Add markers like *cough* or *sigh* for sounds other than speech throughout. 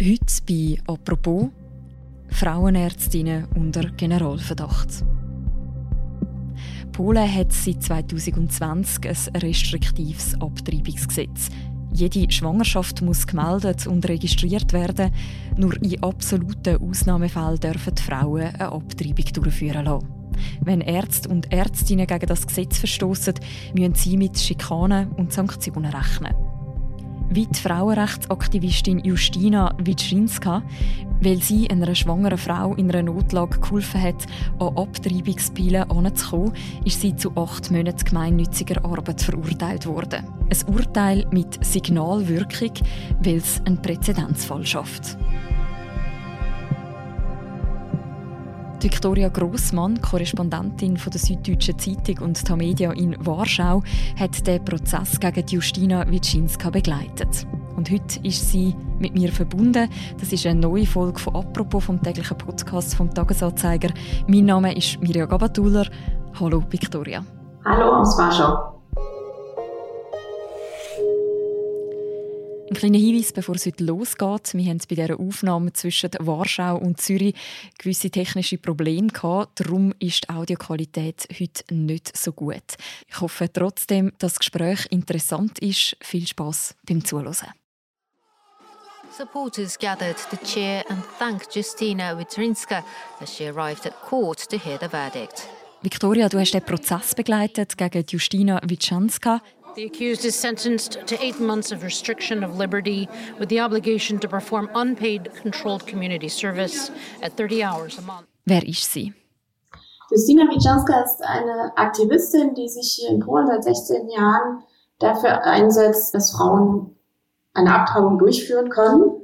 Heute bei «Apropos» Frauenärztinnen unter Generalverdacht. Polen hat seit 2020 ein restriktives Abtreibungsgesetz. Jede Schwangerschaft muss gemeldet und registriert werden. Nur in absoluten Ausnahmefällen dürfen die Frauen eine Abtreibung durchführen lassen. Wenn Ärzte und Ärztinnen gegen das Gesetz verstoßen, müssen sie mit Schikanen und Sanktionen rechnen wie die Frauenrechtsaktivistin Justina Witschinska, weil sie einer schwangeren Frau in einer Notlage geholfen hat, an Abtreibungspielen anzukommen, ist sie zu acht Monaten gemeinnütziger Arbeit verurteilt worden. Ein Urteil mit Signalwirkung, weil es einen Präzedenzfall schafft. Victoria Grossmann, Korrespondentin von der Süddeutschen Zeitung und Tamedia in Warschau, hat den Prozess gegen Justina Witschinska begleitet. Und heute ist sie mit mir verbunden. Das ist eine neue Folge von «Apropos» vom täglichen Podcast vom Tagesanzeiger. Mein Name ist Mirja Gabatuller. Hallo Victoria. Hallo aus Ein kleiner Hinweis, bevor es heute losgeht. Wir haben bei dieser Aufnahme zwischen Warschau und Zürich gewisse technische Probleme gehabt. Darum ist die Audioqualität heute nicht so gut. Ich hoffe trotzdem, dass das Gespräch interessant ist. Viel Spaß beim Zuhören. Supporters gathered to cheer and thank Justina Witrinska as she arrived at court to hear the verdict. Victoria, du hast den Prozess begleitet gegen Justina Witschanska. The accused is sentenced to eight months of restriction of liberty with the obligation to perform unpaid controlled community service at 30 hours a month. Wer ist sie? Justina Wiczanska ist eine Aktivistin, die sich hier in Polen seit 16 Jahren dafür einsetzt, dass Frauen eine Abtreibung durchführen können.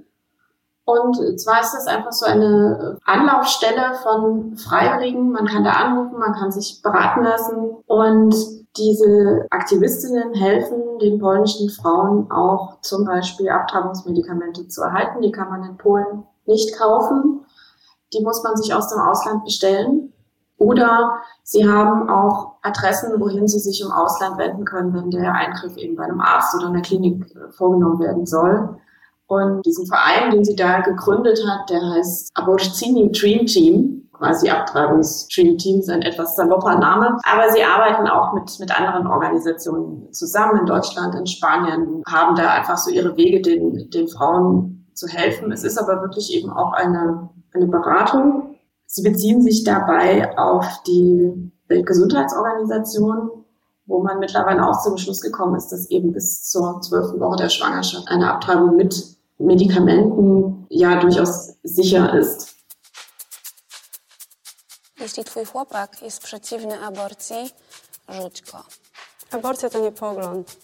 Und zwar ist das einfach so eine Anlaufstelle von Freiwilligen. Man kann da anrufen, man kann sich beraten lassen und diese Aktivistinnen helfen den polnischen Frauen auch zum Beispiel Abtreibungsmedikamente zu erhalten. Die kann man in Polen nicht kaufen. Die muss man sich aus dem Ausland bestellen. Oder sie haben auch Adressen, wohin sie sich im Ausland wenden können, wenn der Eingriff eben bei einem Arzt oder einer Klinik vorgenommen werden soll. Und diesen Verein, den sie da gegründet hat, der heißt Aborcini Dream Team quasi Abtreibungsstream-Team ist ein etwas salopper Name. Aber sie arbeiten auch mit, mit anderen Organisationen zusammen in Deutschland, in Spanien, haben da einfach so ihre Wege, den, den Frauen zu helfen. Es ist aber wirklich eben auch eine, eine Beratung. Sie beziehen sich dabei auf die Weltgesundheitsorganisation, wo man mittlerweile auch zum Schluss gekommen ist, dass eben bis zur zwölften Woche der Schwangerschaft eine Abtreibung mit Medikamenten ja durchaus sicher ist. Jeśli twój chłopak jest przeciwny aborcji, rzuć go. Aborcja to nie pogląd.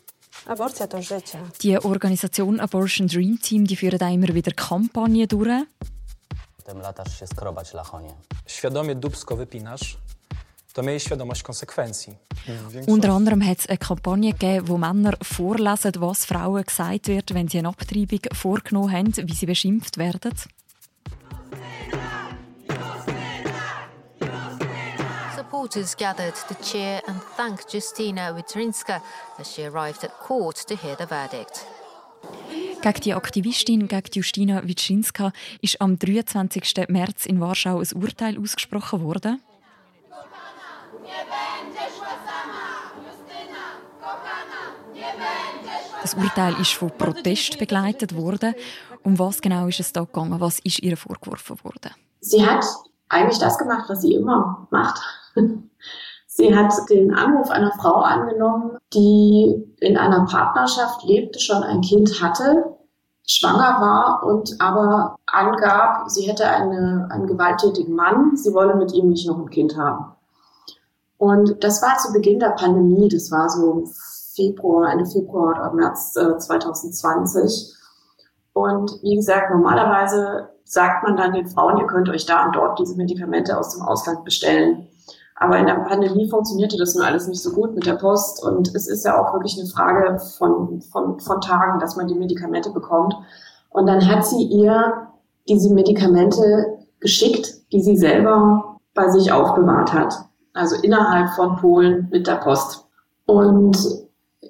Die Organisation Abortion Dream Team die führt auch immer wieder Kampagnen durch. Potem latasz się skrobać lachonie. Świadomie dubsko wypinasz, to miej świadomość konsekwencji. Unter anderem hat es eine Kampagne gegeben, wo Männer vorlesen, was Frauen gesagt wird, wenn sie eine Abtreibung vorgenommen haben, wie sie beschimpft werden. Supporters gathered to cheer and thank Justina Witrinska as she arrived at court to hear the verdict. Gegen die Aktivistin, gegen Justina Witschinska, ist am 23. März in Warschau ein Urteil ausgesprochen worden. Das Urteil ist von Protest begleitet worden. Um was genau ist es da gegangen? Was ist ihr vorgeworfen worden? Sie hat eigentlich das gemacht, was sie immer macht. *laughs* Sie hat den Anruf einer Frau angenommen, die in einer Partnerschaft lebte, schon ein Kind hatte, schwanger war und aber angab, sie hätte eine, einen gewalttätigen Mann, sie wolle mit ihm nicht noch ein Kind haben. Und das war zu Beginn der Pandemie, das war so Februar, Ende Februar oder März äh, 2020. Und wie gesagt, normalerweise sagt man dann den Frauen, ihr könnt euch da und dort diese Medikamente aus dem Ausland bestellen. Aber in der Pandemie funktionierte das nun alles nicht so gut mit der Post und es ist ja auch wirklich eine Frage von, von, von Tagen, dass man die Medikamente bekommt. Und dann hat sie ihr diese Medikamente geschickt, die sie selber bei sich aufbewahrt hat. Also innerhalb von Polen mit der Post. Und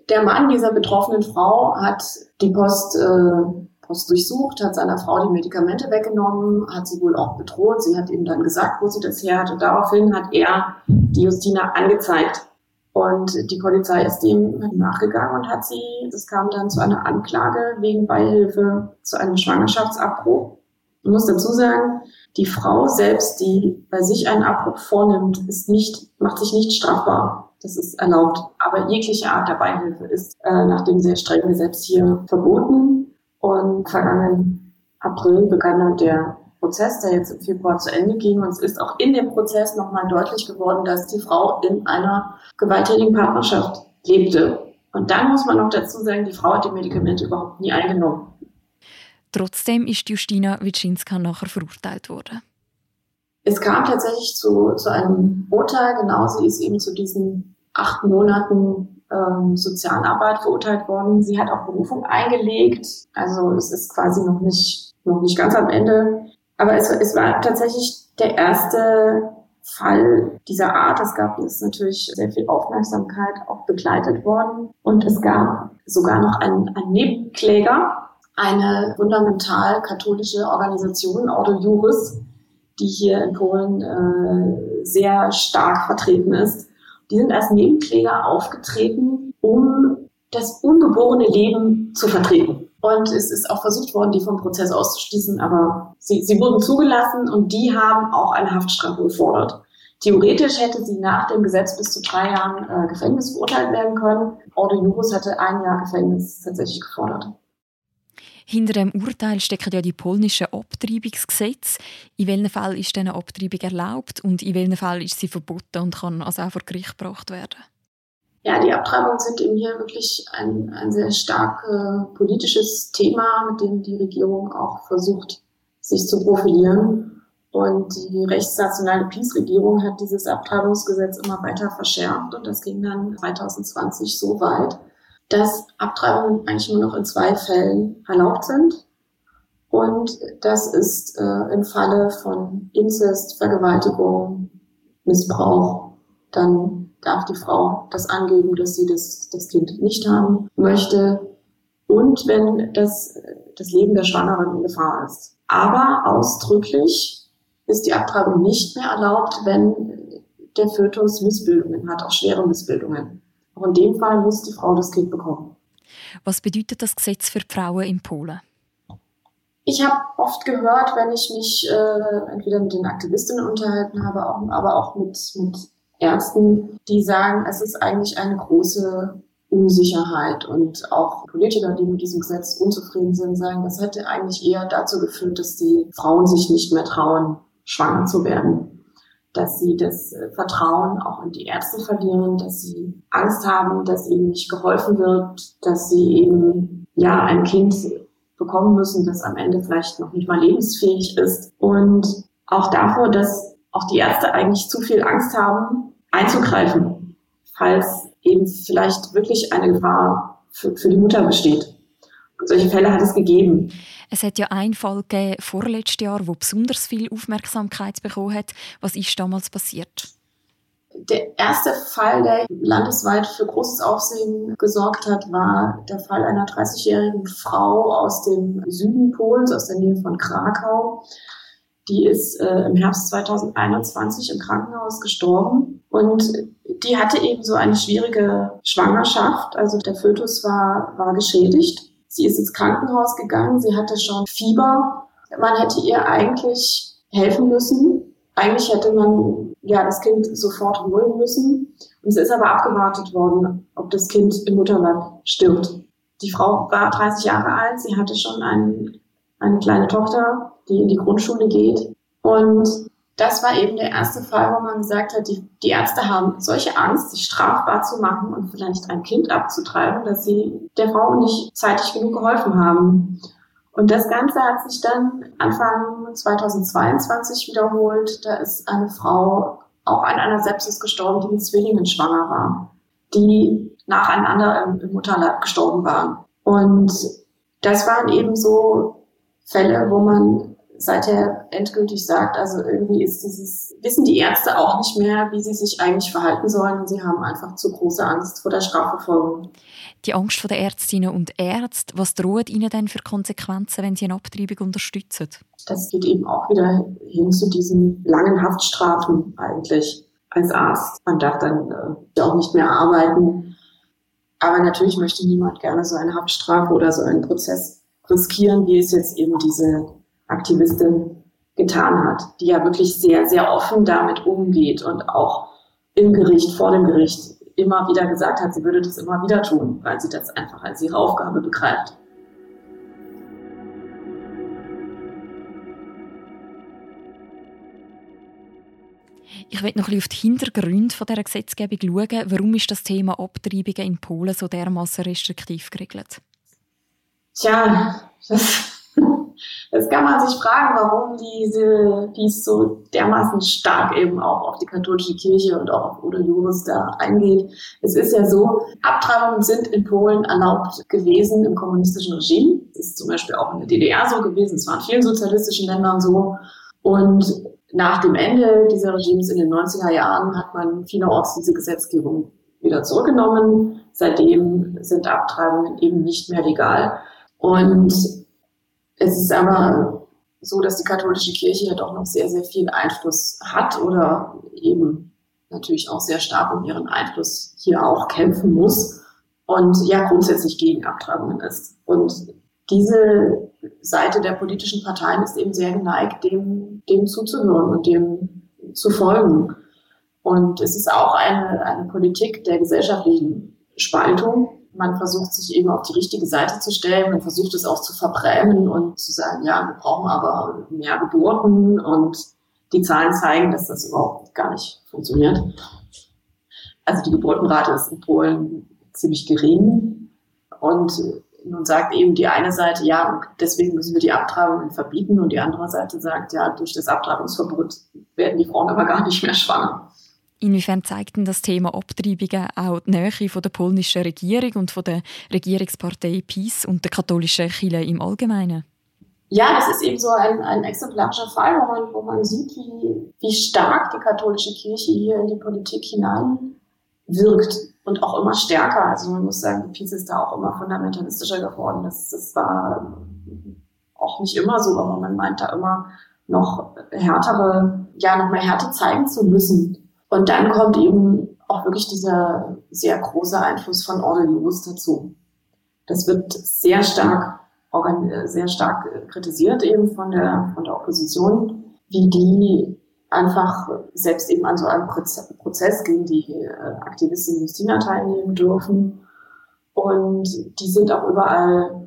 der Mann dieser betroffenen Frau hat die Post äh, Haus durchsucht, hat seiner Frau die Medikamente weggenommen, hat sie wohl auch bedroht. Sie hat ihm dann gesagt, wo sie das her hatte. Daraufhin hat er die Justina angezeigt. Und die Polizei ist dem nachgegangen und hat sie, es kam dann zu einer Anklage wegen Beihilfe zu einem Schwangerschaftsabbruch. Ich muss dazu sagen, die Frau selbst, die bei sich einen Abbruch vornimmt, ist nicht, macht sich nicht strafbar. Das ist erlaubt. Aber jegliche Art der Beihilfe ist äh, nach dem sehr strengen Gesetz hier verboten. Und vergangenen April begann dann der Prozess, der jetzt im Februar zu Ende ging. Und es ist auch in dem Prozess nochmal deutlich geworden, dass die Frau in einer gewalttätigen Partnerschaft lebte. Und dann muss man noch dazu sagen, die Frau hat die Medikamente überhaupt nie eingenommen. Trotzdem ist Justina Witschinska nachher verurteilt worden. Es kam tatsächlich zu, zu einem Urteil, genau, sie ist eben zu diesen acht Monaten ähm, Sozialarbeit verurteilt worden. Sie hat auch Berufung eingelegt, also es ist quasi noch nicht, noch nicht ganz am Ende. Aber es, es war tatsächlich der erste Fall dieser Art. Es gab es natürlich sehr viel Aufmerksamkeit auch begleitet worden. Und es gab sogar noch einen, einen Nebenkläger, eine fundamental katholische Organisation, Ordo Juris, die hier in Polen äh, sehr stark vertreten ist. Die sind als Nebenkläger aufgetreten, um das ungeborene Leben zu vertreten. Und es ist auch versucht worden, die vom Prozess auszuschließen, aber sie, sie wurden zugelassen und die haben auch eine Haftstrafe gefordert. Theoretisch hätte sie nach dem Gesetz bis zu drei Jahren äh, Gefängnis verurteilt werden können. Ordo Juris hätte ein Jahr Gefängnis tatsächlich gefordert. Hinter dem Urteil stecken ja die polnischen Abtreibungsgesetze. In welchen Fall ist diese Abtreibung erlaubt und in welchen Fall ist sie verboten und kann also auch vor Gericht gebracht werden? Ja, die Abtreibungen sind eben hier wirklich ein, ein sehr stark äh, politisches Thema, mit dem die Regierung auch versucht, sich zu profilieren. Und die rechtsnationale PiS-Regierung hat dieses Abtreibungsgesetz immer weiter verschärft und das ging dann 2020 so weit, dass Abtreibungen eigentlich nur noch in zwei Fällen erlaubt sind. Und das ist äh, im Falle von Inzest, Vergewaltigung, Missbrauch. Dann darf die Frau das angeben, dass sie das, das Kind nicht haben möchte. Und wenn das, das Leben der Schwangeren in Gefahr ist. Aber ausdrücklich ist die Abtreibung nicht mehr erlaubt, wenn der Fötus Missbildungen hat, auch schwere Missbildungen. Auch in dem Fall muss die Frau das Kind bekommen. Was bedeutet das Gesetz für Frauen in Polen? Ich habe oft gehört, wenn ich mich äh, entweder mit den Aktivistinnen unterhalten habe, auch, aber auch mit, mit Ärzten, die sagen, es ist eigentlich eine große Unsicherheit und auch Politiker, die mit diesem Gesetz unzufrieden sind, sagen, das hätte eigentlich eher dazu geführt, dass die Frauen sich nicht mehr trauen, schwanger zu werden dass sie das äh, Vertrauen auch in die Ärzte verlieren, dass sie Angst haben, dass ihnen nicht geholfen wird, dass sie eben ja ein Kind bekommen müssen, das am Ende vielleicht noch nicht mal lebensfähig ist und auch davor, dass auch die Ärzte eigentlich zu viel Angst haben, einzugreifen, falls eben vielleicht wirklich eine Gefahr für, für die Mutter besteht. Solche Fälle hat es gegeben. Es hat ja einen Fall gegeben, vorletztes Jahr, wo besonders viel Aufmerksamkeit bekommen hat. Was ist damals passiert? Der erste Fall, der landesweit für großes Aufsehen gesorgt hat, war der Fall einer 30-jährigen Frau aus dem Süden Polens, aus der Nähe von Krakau. Die ist äh, im Herbst 2021 im Krankenhaus gestorben und die hatte eben so eine schwierige Schwangerschaft. Also der Fötus war, war geschädigt Sie ist ins Krankenhaus gegangen, sie hatte schon Fieber. Man hätte ihr eigentlich helfen müssen. Eigentlich hätte man ja das Kind sofort holen müssen. Und es ist aber abgewartet worden, ob das Kind im Mutterleib stirbt. Die Frau war 30 Jahre alt, sie hatte schon ein, eine kleine Tochter, die in die Grundschule geht. Und das war eben der erste Fall, wo man gesagt hat, die, die Ärzte haben solche Angst, sich strafbar zu machen und vielleicht ein Kind abzutreiben, dass sie der Frau nicht zeitig genug geholfen haben. Und das Ganze hat sich dann Anfang 2022 wiederholt. Da ist eine Frau auch an einer Sepsis gestorben, die mit Zwillingen schwanger war, die nacheinander im, im Mutterleib gestorben waren. Und das waren eben so Fälle, wo man seither endgültig sagt, also irgendwie ist dieses, wissen die Ärzte auch nicht mehr, wie sie sich eigentlich verhalten sollen und sie haben einfach zu große Angst vor der Strafverfolgung. Die Angst vor der Ärztinnen und Ärzte, was droht ihnen denn für Konsequenzen, wenn sie eine Abtreibung unterstützen? Das geht eben auch wieder hin zu diesen langen Haftstrafen eigentlich als Arzt. Man darf dann äh, auch nicht mehr arbeiten. Aber natürlich möchte niemand gerne so eine Haftstrafe oder so einen Prozess riskieren, wie es jetzt eben diese Aktivistin getan hat, die ja wirklich sehr, sehr offen damit umgeht und auch im Gericht, vor dem Gericht immer wieder gesagt hat, sie würde das immer wieder tun, weil sie das einfach als ihre Aufgabe begreift. Ich will noch ein bisschen auf die Hintergründe dieser Gesetzgebung schauen. Warum ist das Thema Abtreibungen in Polen so dermaßen restriktiv geregelt? Tja, das Jetzt kann man sich fragen, warum diese, dies so dermaßen stark eben auch auf die katholische Kirche und auch auf Udo Juris da eingeht. Es ist ja so, Abtreibungen sind in Polen erlaubt gewesen im kommunistischen Regime. Das ist zum Beispiel auch in der DDR so gewesen. Es war in vielen sozialistischen Ländern so. Und nach dem Ende dieser Regimes in den 90er Jahren hat man vielerorts diese Gesetzgebung wieder zurückgenommen. Seitdem sind Abtreibungen eben nicht mehr legal. Und es ist aber so, dass die katholische Kirche ja doch noch sehr, sehr viel Einfluss hat oder eben natürlich auch sehr stark um ihren Einfluss hier auch kämpfen muss und ja grundsätzlich gegen Abtreibungen ist. Und diese Seite der politischen Parteien ist eben sehr geneigt, dem, dem zuzuhören und dem zu folgen. Und es ist auch eine, eine Politik der gesellschaftlichen Spaltung, man versucht sich eben auf die richtige Seite zu stellen, man versucht es auch zu verbrämen und zu sagen, ja, wir brauchen aber mehr Geburten und die Zahlen zeigen, dass das überhaupt gar nicht funktioniert. Also die Geburtenrate ist in Polen ziemlich gering und nun sagt eben die eine Seite, ja, deswegen müssen wir die Abtreibungen verbieten und die andere Seite sagt, ja, durch das Abtreibungsverbot werden die Frauen aber gar nicht mehr schwanger. Inwiefern zeigt denn das Thema Abtreibungen auch die Nähe von der polnischen Regierung und von der Regierungspartei PiS und der katholischen Kirche im Allgemeinen? Ja, das ist eben so ein, ein exemplarischer Fall, wo man, wo man sieht, wie, wie stark die katholische Kirche hier in die Politik hineinwirkt und auch immer stärker. Also man muss sagen, PiS ist da auch immer fundamentalistischer geworden. Das, das war auch nicht immer so, aber man meint da immer noch härtere, ja, noch mehr Härte zeigen zu müssen und dann kommt eben auch wirklich dieser sehr große Einfluss von Orgelus dazu. Das wird sehr stark, sehr stark kritisiert eben von der, von der Opposition, wie die einfach selbst eben an so einem Prozess gegen die äh, Aktivistin Justina teilnehmen dürfen. Und die sind auch überall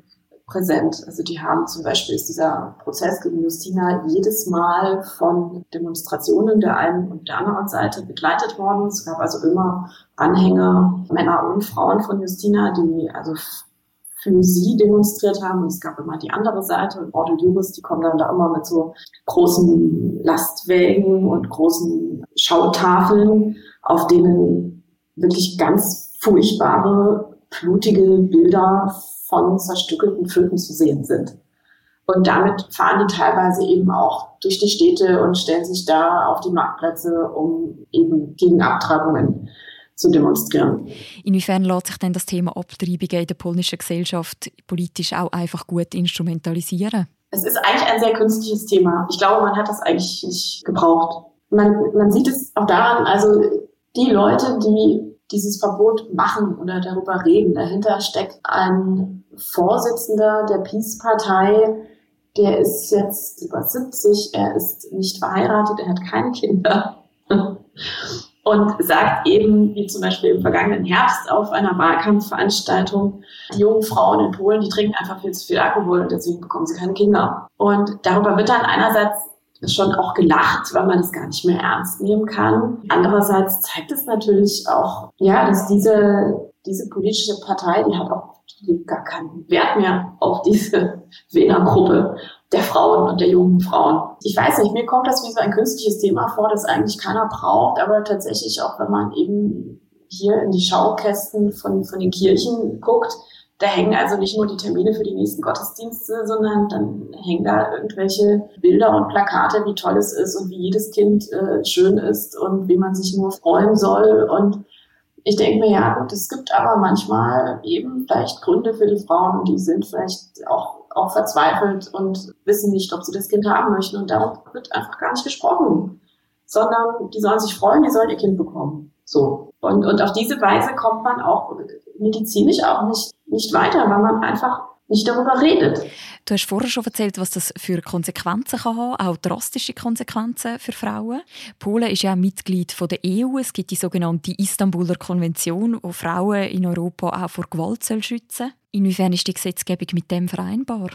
präsent. Also die haben zum Beispiel ist dieser Prozess gegen Justina jedes Mal von Demonstrationen der einen und der anderen Seite begleitet worden. Es gab also immer Anhänger, Männer und Frauen von Justina, die also für sie demonstriert haben. Und es gab immer die andere Seite und Ordo Juris, die kommen dann da immer mit so großen Lastwägen und großen Schautafeln, auf denen wirklich ganz furchtbare, blutige Bilder von zerstückelten Föten zu sehen sind. Und damit fahren die teilweise eben auch durch die Städte und stellen sich da auf die Marktplätze, um eben gegen Abtreibungen zu demonstrieren. Inwiefern lässt sich denn das Thema Abtreibungen in der polnischen Gesellschaft politisch auch einfach gut instrumentalisieren? Es ist eigentlich ein sehr künstliches Thema. Ich glaube, man hat das eigentlich nicht gebraucht. Man, man sieht es auch daran, also die Leute, die dieses Verbot machen oder darüber reden. Dahinter steckt ein Vorsitzender der Peace-Partei, der ist jetzt über 70, er ist nicht verheiratet, er hat keine Kinder *laughs* und sagt eben, wie zum Beispiel im vergangenen Herbst auf einer Wahlkampfveranstaltung, die jungen Frauen in Polen, die trinken einfach viel zu viel Alkohol und deswegen bekommen sie keine Kinder. Und darüber wird dann einerseits schon auch gelacht, weil man es gar nicht mehr ernst nehmen kann. Andererseits zeigt es natürlich auch, ja, dass diese, diese politische Partei, die hat auch die gar keinen Wert mehr auf diese Wählergruppe der Frauen und der jungen Frauen. Ich weiß nicht, mir kommt das wie so ein künstliches Thema vor, das eigentlich keiner braucht, aber tatsächlich auch, wenn man eben hier in die Schaukästen von, von den Kirchen guckt, Da hängen also nicht nur die Termine für die nächsten Gottesdienste, sondern dann hängen da irgendwelche Bilder und Plakate, wie toll es ist und wie jedes Kind äh, schön ist und wie man sich nur freuen soll. Und ich denke mir, ja, gut, es gibt aber manchmal eben vielleicht Gründe für die Frauen, die sind vielleicht auch, auch verzweifelt und wissen nicht, ob sie das Kind haben möchten. Und darum wird einfach gar nicht gesprochen, sondern die sollen sich freuen, die sollen ihr Kind bekommen. So. Und, und auf diese Weise kommt man auch medizinisch auch nicht, nicht weiter, weil man einfach nicht darüber redet. Du hast vorher schon erzählt, was das für Konsequenzen kann haben, auch drastische Konsequenzen für Frauen. Polen ist ja Mitglied von der EU. Es gibt die sogenannte Istanbuler Konvention, die Frauen in Europa auch vor Gewalt schützen soll. Inwiefern ist die Gesetzgebung mit dem vereinbar?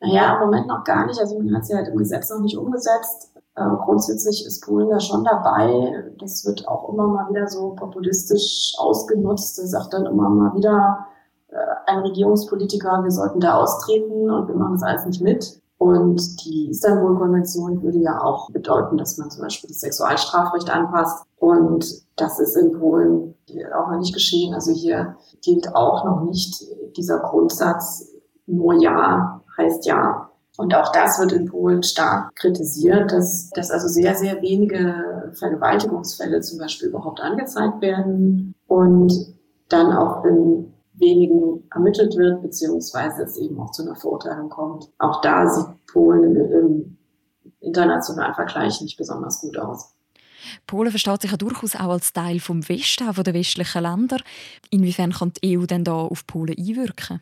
Naja, im Moment noch gar nicht. Also man hat sie halt im Gesetz noch nicht umgesetzt. Äh, grundsätzlich ist Polen da schon dabei. Das wird auch immer mal wieder so populistisch ausgenutzt. Da sagt dann immer mal wieder äh, ein Regierungspolitiker, wir sollten da austreten und wir machen das alles nicht mit. Und die Istanbul-Konvention würde ja auch bedeuten, dass man zum Beispiel das Sexualstrafrecht anpasst. Und das ist in Polen auch noch nicht geschehen. Also hier gilt auch noch nicht dieser Grundsatz, nur Ja heißt Ja. Und auch das wird in Polen stark kritisiert, dass, dass also sehr, sehr wenige Vergewaltigungsfälle zum Beispiel überhaupt angezeigt werden und dann auch in wenigen ermittelt wird, beziehungsweise es eben auch zu einer Verurteilung kommt. Auch da sieht Polen im internationalen Vergleich nicht besonders gut aus. Polen versteht sich ja durchaus auch als Teil vom Westen, von der westlichen Länder. Inwiefern kann die EU denn da auf Polen einwirken?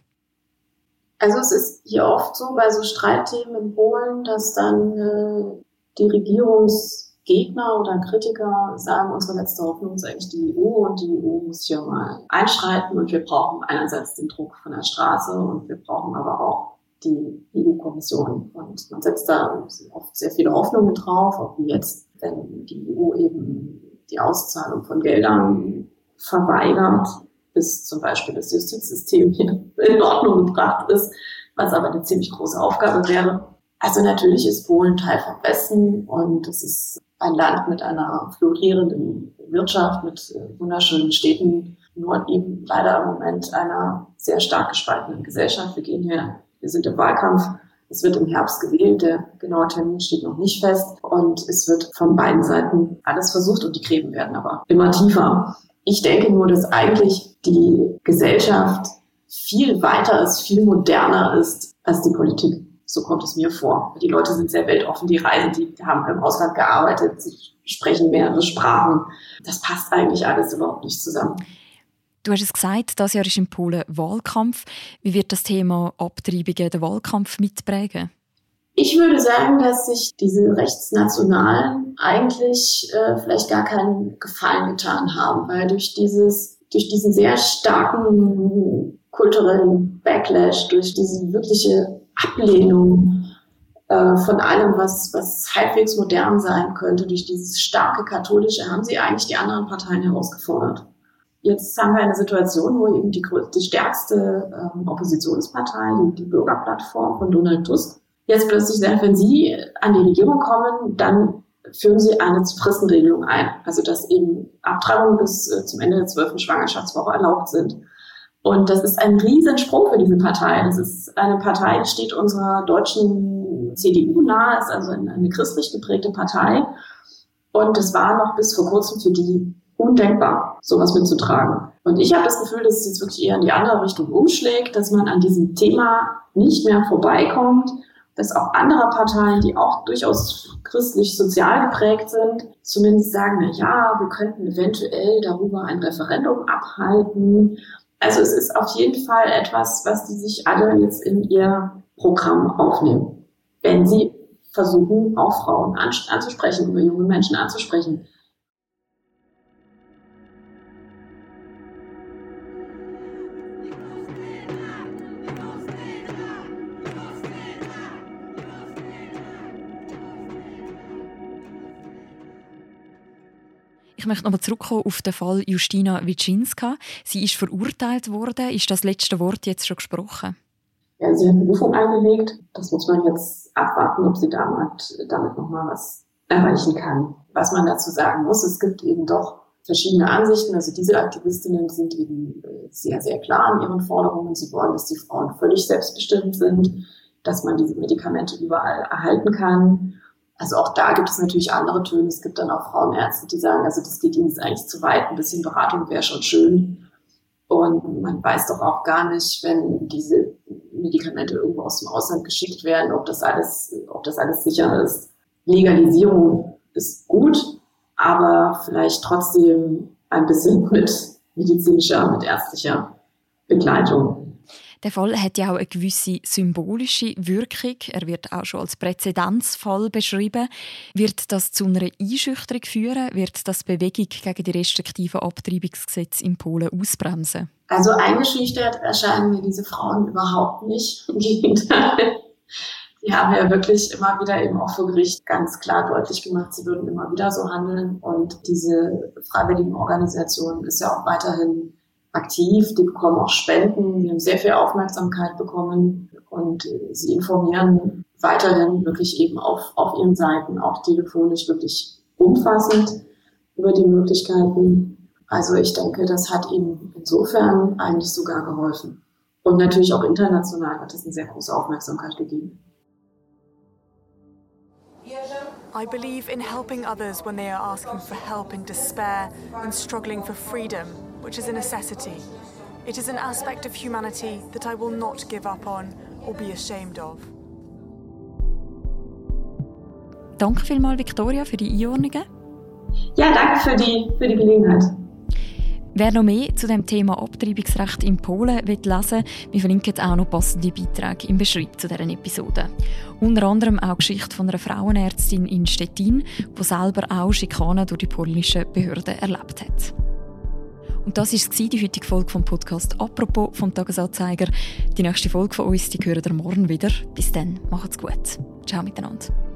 Also es ist hier oft so bei so Streitthemen in Polen, dass dann äh, die Regierungsgegner oder Kritiker sagen, unsere letzte Hoffnung ist eigentlich die EU und die EU muss hier mal einschreiten und wir brauchen einerseits den Druck von der Straße und wir brauchen aber auch die EU-Kommission. Und man setzt da oft sehr viele Hoffnungen drauf, wie jetzt, wenn die EU eben die Auszahlung von Geldern verweigert bis zum Beispiel das Justizsystem hier in Ordnung gebracht ist, was aber eine ziemlich große Aufgabe wäre. Also natürlich ist Polen Teil vom Westen und es ist ein Land mit einer florierenden Wirtschaft, mit äh, wunderschönen Städten, nur eben leider im Moment einer sehr stark gespaltenen Gesellschaft. Wir gehen hier, wir sind im Wahlkampf. Es wird im Herbst gewählt, der genaue Termin steht noch nicht fest und es wird von beiden Seiten alles versucht und die Gräben werden aber immer tiefer. Ich denke nur, dass eigentlich die Gesellschaft viel weiter ist, viel moderner ist als die Politik. So kommt es mir vor. Die Leute sind sehr weltoffen, die reisen, die haben im Ausland gearbeitet, sie sprechen mehrere Sprachen. Das passt eigentlich alles überhaupt nicht zusammen. Du hast es gesagt, das Jahr ist in Polen Wahlkampf. Wie wird das Thema Abtreibungen den Wahlkampf mitprägen? Ich würde sagen, dass sich diese Rechtsnationalen eigentlich äh, vielleicht gar keinen Gefallen getan haben, weil durch dieses, durch diesen sehr starken kulturellen Backlash, durch diese wirkliche Ablehnung äh, von allem, was, was halbwegs modern sein könnte, durch dieses starke katholische, haben sie eigentlich die anderen Parteien herausgefordert. Jetzt haben wir eine Situation, wo eben die, die stärkste ähm, Oppositionspartei, die, die Bürgerplattform von Donald Tusk, jetzt plötzlich sagt, wenn Sie an die Regierung kommen, dann führen Sie eine Fristenregelung ein. Also dass eben Abtreibungen bis äh, zum Ende der zwölften Schwangerschaftswoche erlaubt sind. Und das ist ein Riesensprung für diese Partei. Das ist eine Partei, die steht unserer deutschen CDU nahe, ist also eine, eine christlich geprägte Partei. Und es war noch bis vor kurzem für die undenkbar, sowas mitzutragen. Und ich habe das Gefühl, dass es jetzt wirklich eher in die andere Richtung umschlägt, dass man an diesem Thema nicht mehr vorbeikommt dass auch andere Parteien, die auch durchaus christlich-sozial geprägt sind, zumindest sagen, na ja, wir könnten eventuell darüber ein Referendum abhalten. Also es ist auf jeden Fall etwas, was die sich alle jetzt in ihr Programm aufnehmen, wenn sie versuchen, auch Frauen anzusprechen, über junge Menschen anzusprechen. Ich möchte nochmal zurückkommen auf den Fall Justina Wiczynska. Sie ist verurteilt worden. Ist das letzte Wort jetzt schon gesprochen? Ja, sie hat Berufung eingelegt. Das muss man jetzt abwarten, ob sie damit, damit nochmal was erreichen kann. Was man dazu sagen muss, es gibt eben doch verschiedene Ansichten. Also diese Aktivistinnen sind eben äh, sehr, sehr klar in ihren Forderungen. Sie wollen, dass die Frauen völlig selbstbestimmt sind, dass man diese Medikamente überall erhalten kann. Also auch da gibt es natürlich andere Töne. Es gibt dann auch Frauenärzte, die sagen, also das geht ihnen jetzt eigentlich zu weit, ein bisschen Beratung wäre schon schön. Und man weiß doch auch gar nicht, wenn diese Medikamente irgendwo aus dem Ausland geschickt werden, ob das alles, ob das alles sicher ist. Legalisierung ist gut, aber vielleicht trotzdem ein bisschen mit medizinischer, mit ärztlicher Begleitung. Der Fall hat ja auch eine gewisse symbolische Wirkung. Er wird auch schon als Präzedenzfall beschrieben. Wird das zu einer Einschüchterung führen? Wird das Bewegung gegen die restriktiven Abtreibungsgesetze in Polen ausbremsen? Also eingeschüchtert erscheinen mir diese Frauen überhaupt nicht. Im Gegenteil. Die haben ja wirklich immer wieder eben auch vor Gericht ganz klar deutlich gemacht, sie würden immer wieder so handeln. Und diese freiwilligen Organisation ist ja auch weiterhin aktiv, die bekommen auch Spenden, die haben sehr viel Aufmerksamkeit bekommen und sie informieren weiterhin wirklich eben auf, auf ihren Seiten, auch telefonisch wirklich umfassend über die Möglichkeiten. Also ich denke, das hat ihnen insofern eigentlich sogar geholfen. Und natürlich auch international hat es eine sehr große Aufmerksamkeit gegeben. I believe in helping others when they are asking for help in despair and struggling for freedom, which is a necessity. It is an aspect of humanity that I will not give up on or be ashamed of. Danke vielmals, Victoria, für die Einordnungen. Ja, danke für die, für die Gelegenheit. Wer noch mehr zu dem Thema Abtreibungsrecht in Polen will lesen, wir verlinken auch noch passende Beiträge im Beschreib zu dieser Episode. Unter anderem auch die Geschichte von einer Frauenärztin in Stettin, die selber auch Schikanen durch die polnischen Behörden erlebt hat. Und das war die heutige Folge vom Podcast «Apropos» vom Tagesanzeiger. Die nächste Folge von uns, die hören ihr morgen wieder. Bis dann, macht's gut. Ciao miteinander.